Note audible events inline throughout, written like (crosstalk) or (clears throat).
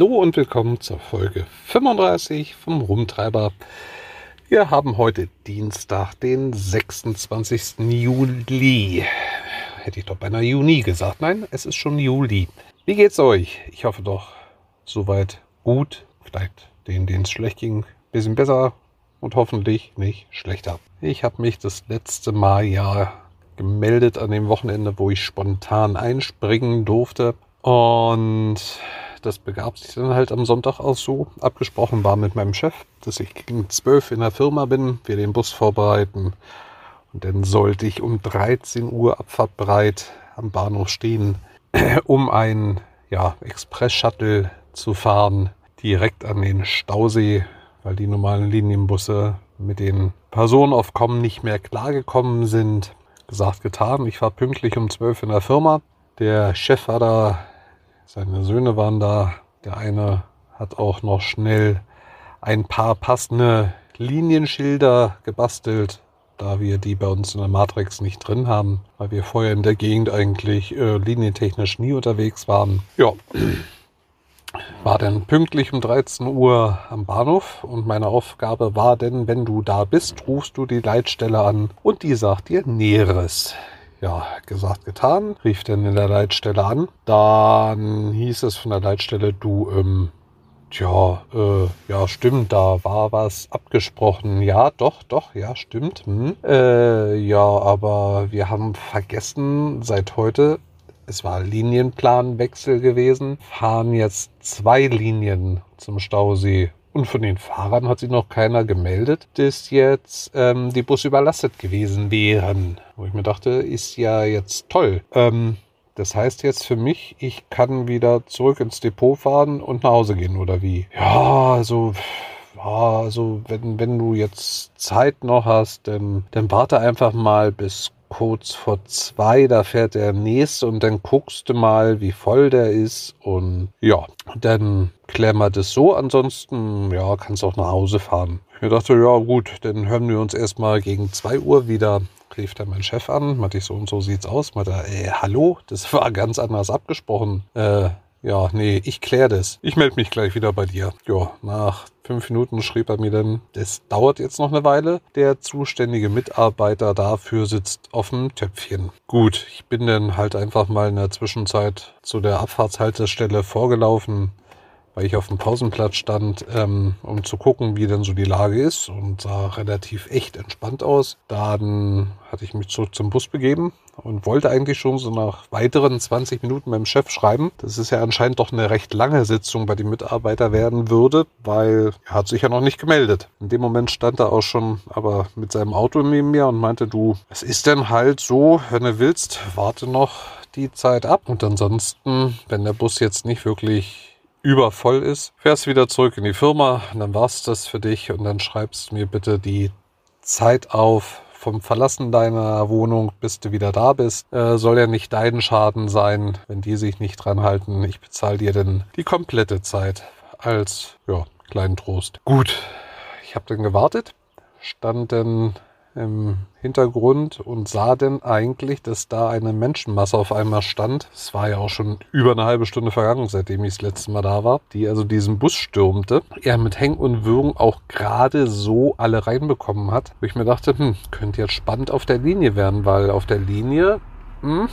Hallo und willkommen zur Folge 35 vom Rumtreiber. Wir haben heute Dienstag, den 26. Juli. Hätte ich doch beinahe Juni gesagt. Nein, es ist schon Juli. Wie geht's euch? Ich hoffe doch soweit gut. Vielleicht denen, denen es schlecht ging, ein bisschen besser und hoffentlich nicht schlechter. Ich habe mich das letzte Mal ja gemeldet an dem Wochenende, wo ich spontan einspringen durfte. Und das begab sich dann halt am Sonntag auch so. Abgesprochen war mit meinem Chef, dass ich gegen zwölf in der Firma bin, wir den Bus vorbereiten. Und dann sollte ich um 13 Uhr abfahrtbereit am Bahnhof stehen, (clears throat) um ein ja, Express-Shuttle zu fahren, direkt an den Stausee, weil die normalen Linienbusse mit den Personenaufkommen nicht mehr klargekommen sind. Gesagt, getan. Ich war pünktlich um 12 in der Firma. Der Chef war da seine Söhne waren da. Der eine hat auch noch schnell ein paar passende Linienschilder gebastelt, da wir die bei uns in der Matrix nicht drin haben, weil wir vorher in der Gegend eigentlich äh, linientechnisch nie unterwegs waren. Ja, (clears throat) war dann pünktlich um 13 Uhr am Bahnhof und meine Aufgabe war denn, wenn du da bist, rufst du die Leitstelle an und die sagt dir Näheres ja, gesagt, getan, rief dann in der Leitstelle an. Dann hieß es von der Leitstelle, du, ähm, Tja, äh, ja, stimmt, da war was abgesprochen. Ja, doch, doch, ja, stimmt. Hm. Äh, ja, aber wir haben vergessen, seit heute, es war Linienplanwechsel gewesen, fahren jetzt zwei Linien zum Stausee und von den Fahrern hat sich noch keiner gemeldet, dass jetzt ähm, die Busse überlastet gewesen wären. Wo ich mir dachte, ist ja jetzt toll. Ähm, das heißt jetzt für mich, ich kann wieder zurück ins Depot fahren und nach Hause gehen, oder wie? Ja, also also wenn, wenn du jetzt Zeit noch hast, dann, dann warte einfach mal bis kurz vor zwei, da fährt der nächste und dann guckst du mal, wie voll der ist und ja, dann klären wir das so. Ansonsten, ja, kannst auch nach Hause fahren. Ich dachte, ja gut, dann hören wir uns erstmal gegen zwei Uhr wieder. Rief dann mein Chef an, meinte ich so und so sieht's aus. Meinte, äh, hallo, das war ganz anders abgesprochen. Äh, ja, nee, ich kläre das. Ich melde mich gleich wieder bei dir. Ja, nach fünf Minuten schrieb er mir dann, das dauert jetzt noch eine Weile. Der zuständige Mitarbeiter dafür sitzt auf dem Töpfchen. Gut, ich bin dann halt einfach mal in der Zwischenzeit zu der Abfahrtshaltestelle vorgelaufen, weil ich auf dem Pausenplatz stand, ähm, um zu gucken, wie denn so die Lage ist und sah relativ echt entspannt aus. Dann hatte ich mich zurück zum Bus begeben und wollte eigentlich schon so nach weiteren 20 Minuten meinem Chef schreiben, dass es ja anscheinend doch eine recht lange Sitzung bei den Mitarbeitern werden würde, weil er hat sich ja noch nicht gemeldet. In dem Moment stand er auch schon aber mit seinem Auto neben mir und meinte, du, es ist denn halt so, wenn du willst, warte noch die Zeit ab und ansonsten, wenn der Bus jetzt nicht wirklich übervoll ist, fährst wieder zurück in die Firma und dann war's das für dich und dann schreibst mir bitte die Zeit auf vom Verlassen deiner Wohnung, bis du wieder da bist. Äh, soll ja nicht dein Schaden sein, wenn die sich nicht dran halten. Ich bezahle dir denn die komplette Zeit als ja, kleinen Trost. Gut, ich habe dann gewartet, stand dann im Hintergrund und sah denn eigentlich, dass da eine Menschenmasse auf einmal stand. Es war ja auch schon über eine halbe Stunde vergangen, seitdem ich das letzte Mal da war, die also diesen Bus stürmte. Er mit Hängen und Würgen auch gerade so alle reinbekommen hat. Wo ich mir dachte, hm, könnte jetzt spannend auf der Linie werden, weil auf der Linie, hm,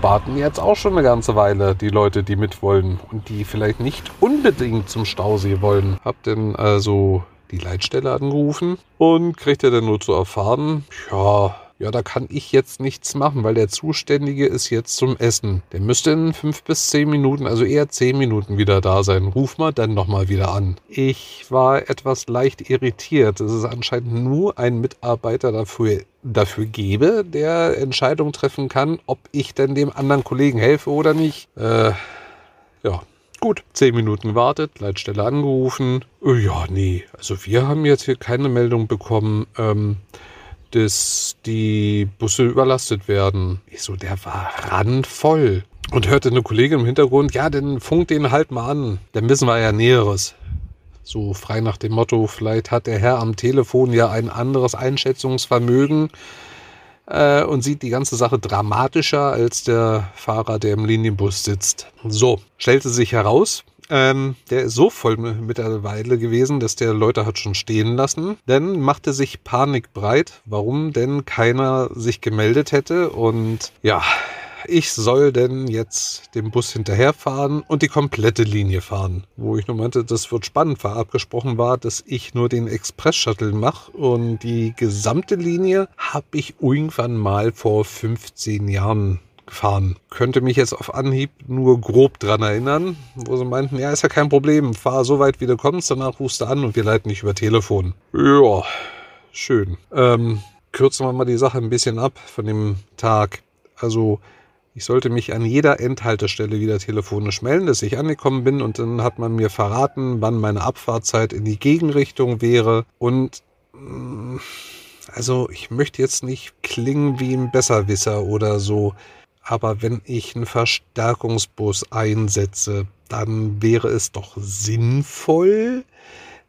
warten jetzt auch schon eine ganze Weile die Leute, die mit wollen und die vielleicht nicht unbedingt zum Stausee wollen. Hab denn also die Leitstelle angerufen und kriegte dann nur zu erfahren, ja, ja, da kann ich jetzt nichts machen, weil der Zuständige ist jetzt zum Essen. Der müsste in fünf bis zehn Minuten, also eher zehn Minuten wieder da sein. Ruf mal dann nochmal wieder an. Ich war etwas leicht irritiert, es anscheinend nur einen Mitarbeiter dafür, dafür gebe, der Entscheidung treffen kann, ob ich denn dem anderen Kollegen helfe oder nicht. Äh, ja, Gut, zehn Minuten gewartet, Leitstelle angerufen. Oh ja, nee, also wir haben jetzt hier keine Meldung bekommen, ähm, dass die Busse überlastet werden. Ich so, der war randvoll. Und hörte eine Kollegin im Hintergrund, ja, dann funkt den halt mal an. Dann wissen wir ja Näheres. So frei nach dem Motto, vielleicht hat der Herr am Telefon ja ein anderes Einschätzungsvermögen äh, und sieht die ganze Sache dramatischer als der Fahrer, der im Linienbus sitzt. So, stellte sich heraus, Ähm, der ist so voll mittlerweile gewesen, dass der Leute hat schon stehen lassen. Dann machte sich Panik breit, warum denn keiner sich gemeldet hätte. Und ja, ich soll denn jetzt dem Bus hinterherfahren und die komplette Linie fahren. Wo ich nur meinte, das wird spannend, weil abgesprochen war, dass ich nur den Express-Shuttle mache und die gesamte Linie habe ich irgendwann mal vor 15 Jahren gefahren. Könnte mich jetzt auf Anhieb nur grob dran erinnern, wo sie meinten, ja, ist ja kein Problem, fahr so weit wie du kommst, danach rufst du an und wir leiten dich über Telefon. Ja, schön. Ähm, kürzen wir mal die Sache ein bisschen ab von dem Tag. Also ich sollte mich an jeder Endhaltestelle wieder telefonisch melden, dass ich angekommen bin und dann hat man mir verraten, wann meine Abfahrtzeit in die Gegenrichtung wäre. Und mm, also ich möchte jetzt nicht klingen wie ein Besserwisser oder so, aber wenn ich einen Verstärkungsbus einsetze, dann wäre es doch sinnvoll,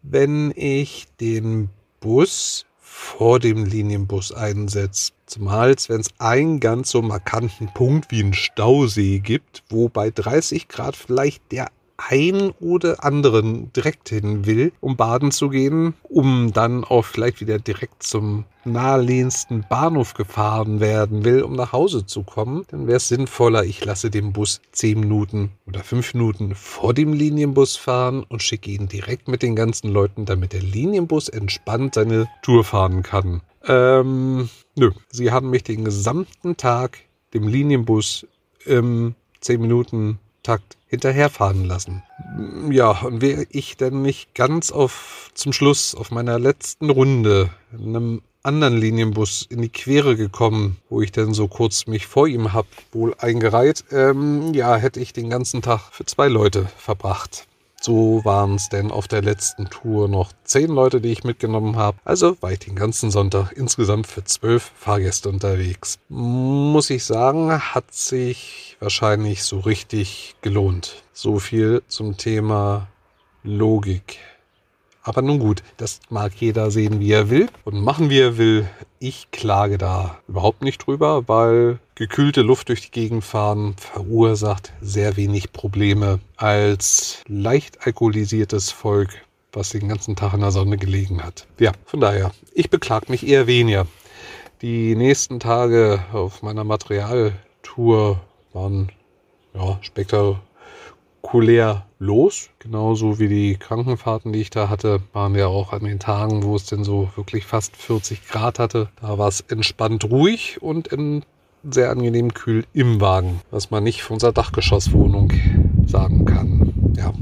wenn ich den Bus vor dem Linienbus einsetze. Zumal wenn es einen ganz so markanten Punkt wie einen Stausee gibt, wo bei 30 Grad vielleicht der ein oder anderen direkt hin will, um baden zu gehen, um dann auch vielleicht wieder direkt zum nahelegendsten Bahnhof gefahren werden will, um nach Hause zu kommen, dann wäre es sinnvoller, ich lasse den Bus 10 Minuten oder 5 Minuten vor dem Linienbus fahren und schicke ihn direkt mit den ganzen Leuten, damit der Linienbus entspannt seine Tour fahren kann. Ähm, nö, sie haben mich den gesamten Tag dem Linienbus im 10 Minuten Takt hinterherfahren lassen. Ja, und wäre ich denn nicht ganz auf zum Schluss auf meiner letzten Runde einem anderen Linienbus in die Quere gekommen, wo ich dann so kurz mich vor ihm hab wohl eingereiht, ähm, ja, hätte ich den ganzen Tag für zwei Leute verbracht. So waren es denn auf der letzten Tour noch zehn Leute, die ich mitgenommen habe. Also war ich den ganzen Sonntag insgesamt für zwölf Fahrgäste unterwegs. Muss ich sagen, hat sich wahrscheinlich so richtig gelohnt. So viel zum Thema Logik. Aber nun gut, das mag jeder sehen, wie er will und machen, wie er will. Ich klage da überhaupt nicht drüber, weil gekühlte Luft durch die Gegend fahren verursacht sehr wenig Probleme als leicht alkoholisiertes Volk, was den ganzen Tag in der Sonne gelegen hat. Ja, von daher, ich beklag mich eher weniger. Die nächsten Tage auf meiner Materialtour waren ja, spektakulär spektakulär los. Genauso wie die Krankenfahrten, die ich da hatte, waren ja auch an den Tagen, wo es denn so wirklich fast 40 Grad hatte. Da war es entspannt ruhig und in sehr angenehm kühl im Wagen, was man nicht von unserer Dachgeschosswohnung sagen kann. Ja.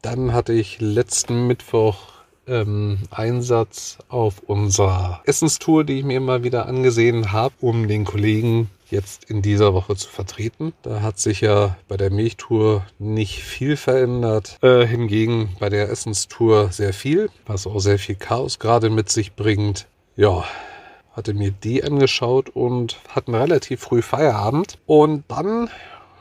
Dann hatte ich letzten Mittwoch ähm, Einsatz auf unserer Essenstour, die ich mir immer wieder angesehen habe, um den Kollegen jetzt in dieser Woche zu vertreten. Da hat sich ja bei der Milchtour nicht viel verändert. Äh, hingegen bei der Essenstour sehr viel, was auch sehr viel Chaos gerade mit sich bringt. Ja, hatte mir die angeschaut und hatten relativ früh Feierabend. Und dann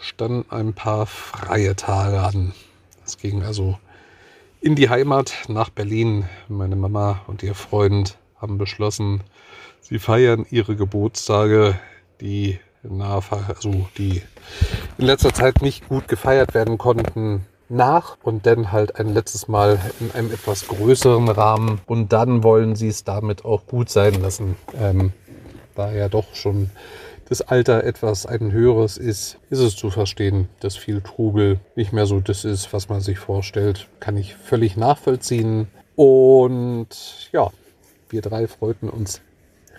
standen ein paar freie Tage an. Es ging also in die Heimat nach Berlin. Meine Mama und ihr Freund haben beschlossen, sie feiern ihre Geburtstage die also die in letzter Zeit nicht gut gefeiert werden konnten, nach und dann halt ein letztes Mal in einem etwas größeren Rahmen und dann wollen sie es damit auch gut sein lassen. Ähm, da ja doch schon das Alter etwas ein höheres ist, ist es zu verstehen, dass viel Trubel nicht mehr so das ist, was man sich vorstellt. Kann ich völlig nachvollziehen. Und ja, wir drei freuten uns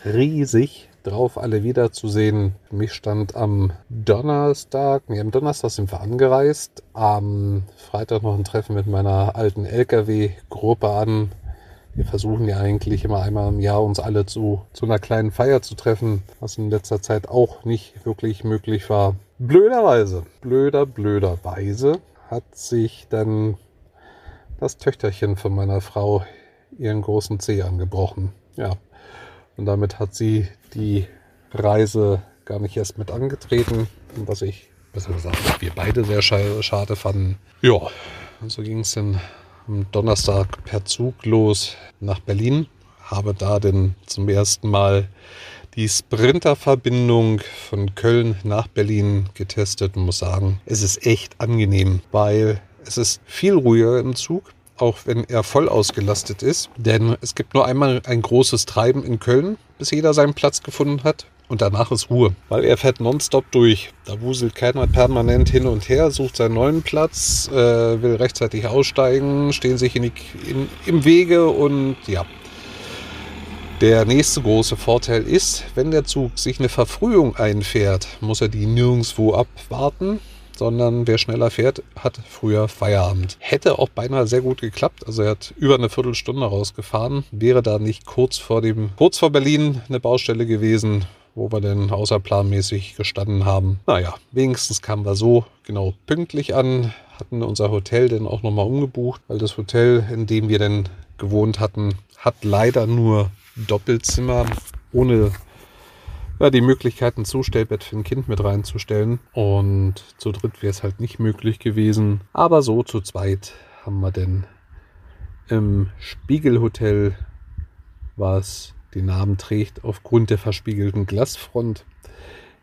riesig drauf, alle wiederzusehen. Mich stand am Donnerstag, nee, am Donnerstag sind wir angereist. Am Freitag noch ein Treffen mit meiner alten LKW-Gruppe an. Wir versuchen ja eigentlich immer einmal im Jahr uns alle zu, zu einer kleinen Feier zu treffen, was in letzter Zeit auch nicht wirklich möglich war. Blöderweise, blöder, blöderweise hat sich dann das Töchterchen von meiner Frau ihren großen Zeh angebrochen. Ja, und damit hat sie die Reise gar nicht erst mit angetreten, was ich, besser gesagt, wir beide sehr schade fanden. Ja, und so ging es dann am Donnerstag per Zug los nach Berlin. Habe da denn zum ersten Mal die Sprinter-Verbindung von Köln nach Berlin getestet und muss sagen, es ist echt angenehm, weil es ist viel ruhiger im Zug auch wenn er voll ausgelastet ist. Denn es gibt nur einmal ein großes Treiben in Köln, bis jeder seinen Platz gefunden hat. Und danach ist Ruhe, weil er fährt nonstop durch. Da wuselt keiner permanent hin und her, sucht seinen neuen Platz, äh, will rechtzeitig aussteigen, stehen sich in die, in, im Wege und ja. Der nächste große Vorteil ist, wenn der Zug sich eine Verfrühung einfährt, muss er die nirgendwo abwarten, sondern wer schneller fährt, hat früher Feierabend. Hätte auch beinahe sehr gut geklappt. Also er hat über eine Viertelstunde rausgefahren. Wäre da nicht kurz vor dem, kurz vor Berlin eine Baustelle gewesen, wo wir denn außerplanmäßig gestanden haben. Naja, wenigstens kamen wir so genau pünktlich an, hatten unser Hotel dann auch nochmal umgebucht, weil das Hotel, in dem wir denn gewohnt hatten, hat leider nur Doppelzimmer ohne ja, die Möglichkeit, ein Zustellbett für ein Kind mit reinzustellen. Und zu dritt wäre es halt nicht möglich gewesen. Aber so zu zweit haben wir denn im Spiegelhotel, was den Namen trägt, aufgrund der verspiegelten Glasfront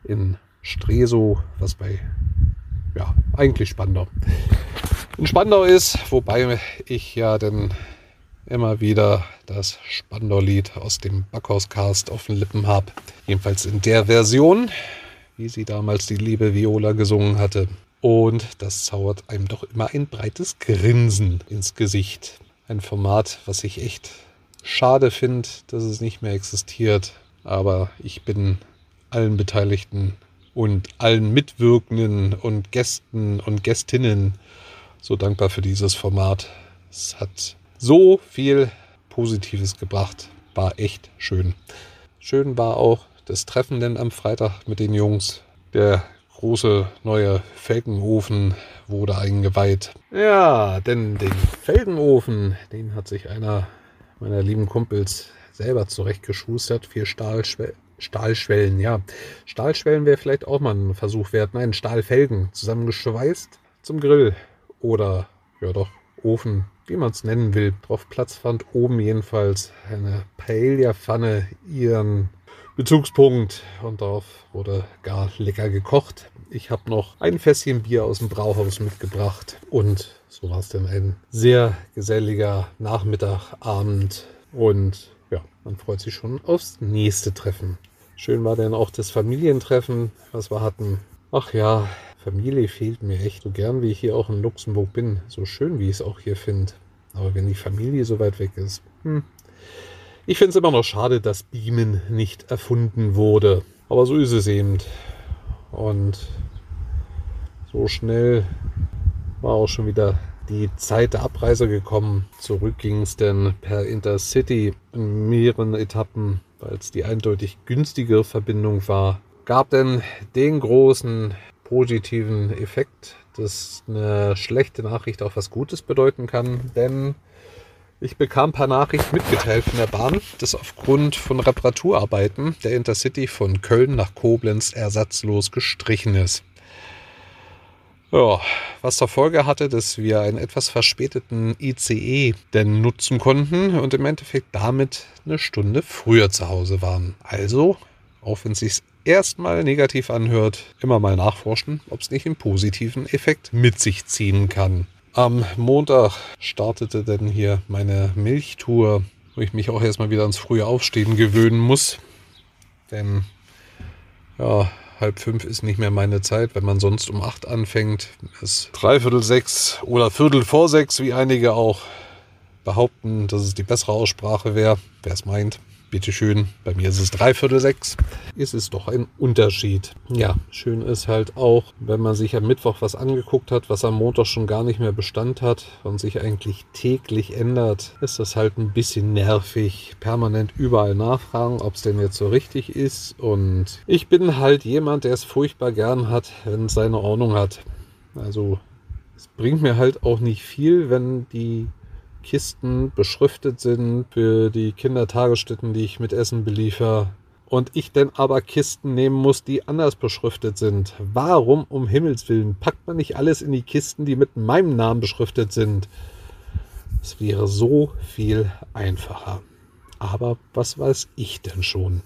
in Stresow, was bei, ja, eigentlich Spandau. In Spandau ist, wobei ich ja dann immer wieder das Spandau-Lied aus dem Backhauscast auf den Lippen habe. Jedenfalls in der Version, wie sie damals die liebe Viola gesungen hatte. Und das zaubert einem doch immer ein breites Grinsen ins Gesicht. Ein Format, was ich echt schade finde, dass es nicht mehr existiert. Aber ich bin allen Beteiligten und allen Mitwirkenden und Gästen und Gästinnen so dankbar für dieses Format. Es hat so viel Positives gebracht. War echt schön. Schön war auch das Treffen denn am Freitag mit den Jungs. Der große neue Felgenofen wurde eingeweiht. Ja, denn den Felgenofen, den hat sich einer meiner lieben Kumpels selber zurechtgeschustert. Vier Stahlschwellen. Stahlschwellen, ja. Stahlschwellen wäre vielleicht auch mal ein Versuch wert. Nein, Stahlfelgen zusammengeschweißt zum Grill. Oder, ja doch, Ofen wie man es nennen will, drauf Platz fand. Oben jedenfalls eine Paella-Pfanne ihren Bezugspunkt und darauf wurde gar lecker gekocht. Ich habe noch ein Fässchen Bier aus dem Brauhaus mitgebracht und so war es dann ein sehr geselliger Nachmittag, Abend und ja, man freut sich schon aufs nächste Treffen. Schön war dann auch das Familientreffen, was wir hatten. Ach ja, Familie fehlt mir echt so gern, wie ich hier auch in Luxemburg bin. So schön, wie ich es auch hier finde. Aber wenn die Familie so weit weg ist. Hm. Ich finde es immer noch schade, dass Beamen nicht erfunden wurde. Aber so ist es eben. Und so schnell war auch schon wieder die Zeit der Abreise gekommen. Zurück ging es denn per Intercity in mehreren Etappen, weil es die eindeutig günstigere Verbindung war. Gab denn den großen positiven Effekt, dass eine schlechte Nachricht auch was Gutes bedeuten kann, denn ich bekam per Nachricht mitgeteilt von der Bahn, dass aufgrund von Reparaturarbeiten der Intercity von Köln nach Koblenz ersatzlos gestrichen ist. Ja, was zur Folge hatte, dass wir einen etwas verspäteten ICE denn nutzen konnten und im Endeffekt damit eine Stunde früher zu Hause waren. Also, auch wenn es sich erstmal negativ anhört, immer mal nachforschen, ob es nicht einen positiven Effekt mit sich ziehen kann. Am Montag startete dann hier meine Milchtour, wo ich mich auch erstmal wieder ans frühe Aufstehen gewöhnen muss. Denn ja, halb fünf ist nicht mehr meine Zeit, wenn man sonst um acht anfängt. Es ist dreiviertel sechs oder viertel vor sechs, wie einige auch behaupten, dass es die bessere Aussprache wäre, wer es meint bitteschön, bei mir ist es dreiviertel sechs, ist es doch ein Unterschied. Ja, schön ist halt auch, wenn man sich am Mittwoch was angeguckt hat, was am Montag schon gar nicht mehr Bestand hat und sich eigentlich täglich ändert, ist das halt ein bisschen nervig. Permanent überall nachfragen, ob es denn jetzt so richtig ist. Und ich bin halt jemand, der es furchtbar gern hat, wenn es seine Ordnung hat. Also es bringt mir halt auch nicht viel, wenn die Kisten beschriftet sind für die Kindertagesstätten, die ich mit Essen beliefer. Und ich denn aber Kisten nehmen muss, die anders beschriftet sind. Warum um Himmels Willen packt man nicht alles in die Kisten, die mit meinem Namen beschriftet sind? Es wäre so viel einfacher. Aber was weiß ich denn schon?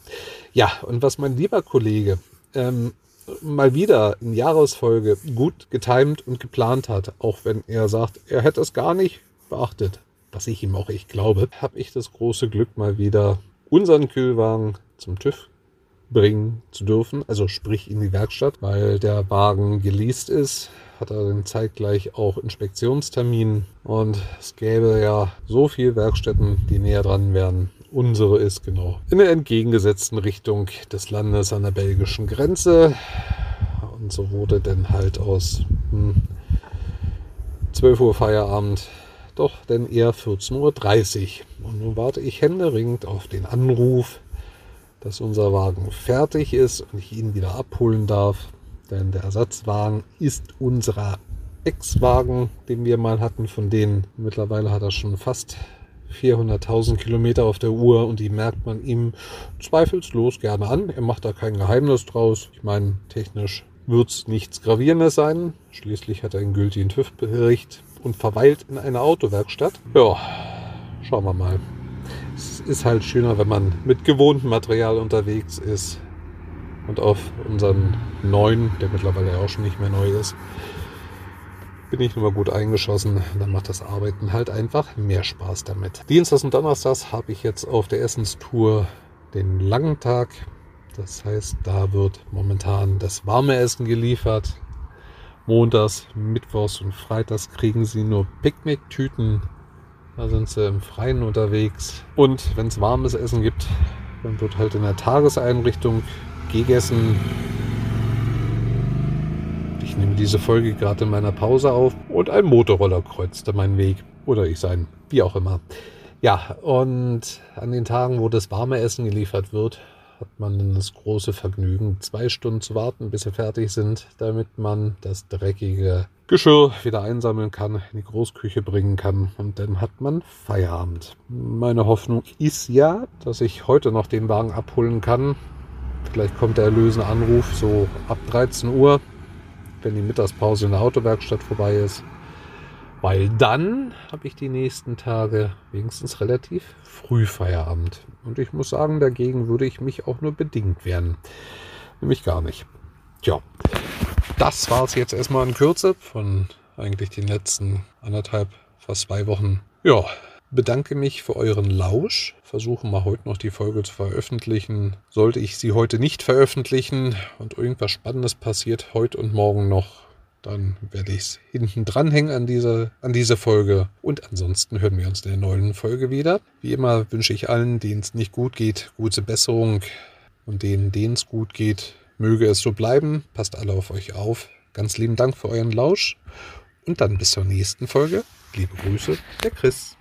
Ja, und was mein lieber Kollege ähm, mal wieder in Jahresfolge gut getimt und geplant hat, auch wenn er sagt, er hätte es gar nicht beachtet, was ich ihm auch echt glaube, habe ich das große Glück mal wieder unseren Kühlwagen zum TÜV bringen zu dürfen, also sprich in die Werkstatt, weil der Wagen geleast ist, hat er dann zeitgleich auch Inspektionstermin. Und es gäbe ja so viele Werkstätten, die näher dran wären. Unsere ist genau in der entgegengesetzten Richtung des Landes an der belgischen Grenze. Und so wurde dann halt aus hm, 12 Uhr Feierabend doch denn eher 14.30 Uhr. Und nun warte ich händeringend auf den Anruf dass unser Wagen fertig ist und ich ihn wieder abholen darf. Denn der Ersatzwagen ist unserer Ex-Wagen, den wir mal hatten. Von denen mittlerweile hat er schon fast 400.000 Kilometer auf der Uhr und die merkt man ihm zweifelslos gerne an. Er macht da kein Geheimnis draus. Ich meine, technisch wird es nichts Gravierendes sein. Schließlich hat er einen gültigen TÜV-Bericht und verweilt in einer Autowerkstatt. Ja, schauen wir mal es ist halt schöner, wenn man mit gewohntem Material unterwegs ist. Und auf unseren neuen, der mittlerweile auch schon nicht mehr neu ist, bin ich nur mal gut eingeschossen. Dann macht das Arbeiten halt einfach mehr Spaß damit. Dienstags und Donnerstags habe ich jetzt auf der Essenstour den langen Tag. Das heißt, da wird momentan das warme Essen geliefert. Montags, Mittwochs und Freitags kriegen sie nur Picknicktüten da sind sie im Freien unterwegs. Und wenn es warmes Essen gibt, dann wird halt in der Tageseinrichtung gegessen. Ich nehme diese Folge gerade in meiner Pause auf und ein Motorroller kreuzte meinen Weg. Oder ich sein, wie auch immer. Ja, und an den Tagen, wo das warme Essen geliefert wird, hat man dann das große Vergnügen, zwei Stunden zu warten, bis sie fertig sind, damit man das dreckige Geschirr wieder einsammeln kann, in die Großküche bringen kann und dann hat man Feierabend. Meine Hoffnung ist ja, dass ich heute noch den Wagen abholen kann. Vielleicht kommt der erlösende Anruf so ab 13 Uhr, wenn die Mittagspause in der Autowerkstatt vorbei ist. Weil dann habe ich die nächsten Tage wenigstens relativ früh Feierabend. Und ich muss sagen, dagegen würde ich mich auch nur bedingt wehren. Nämlich gar nicht. Tja, das war es jetzt erstmal in Kürze von eigentlich den letzten anderthalb, fast zwei Wochen. Ja, bedanke mich für euren Lausch. Versuche mal heute noch die Folge zu veröffentlichen. Sollte ich sie heute nicht veröffentlichen und irgendwas Spannendes passiert heute und morgen noch, dann werde ich es hinten dranhängen an diese, an diese Folge. Und ansonsten hören wir uns in der neuen Folge wieder. Wie immer wünsche ich allen, denen es nicht gut geht, gute Besserung. Und denen, denen es gut geht, möge es so bleiben. Passt alle auf euch auf. Ganz lieben Dank für euren Lausch. Und dann bis zur nächsten Folge. Liebe Grüße, der Chris.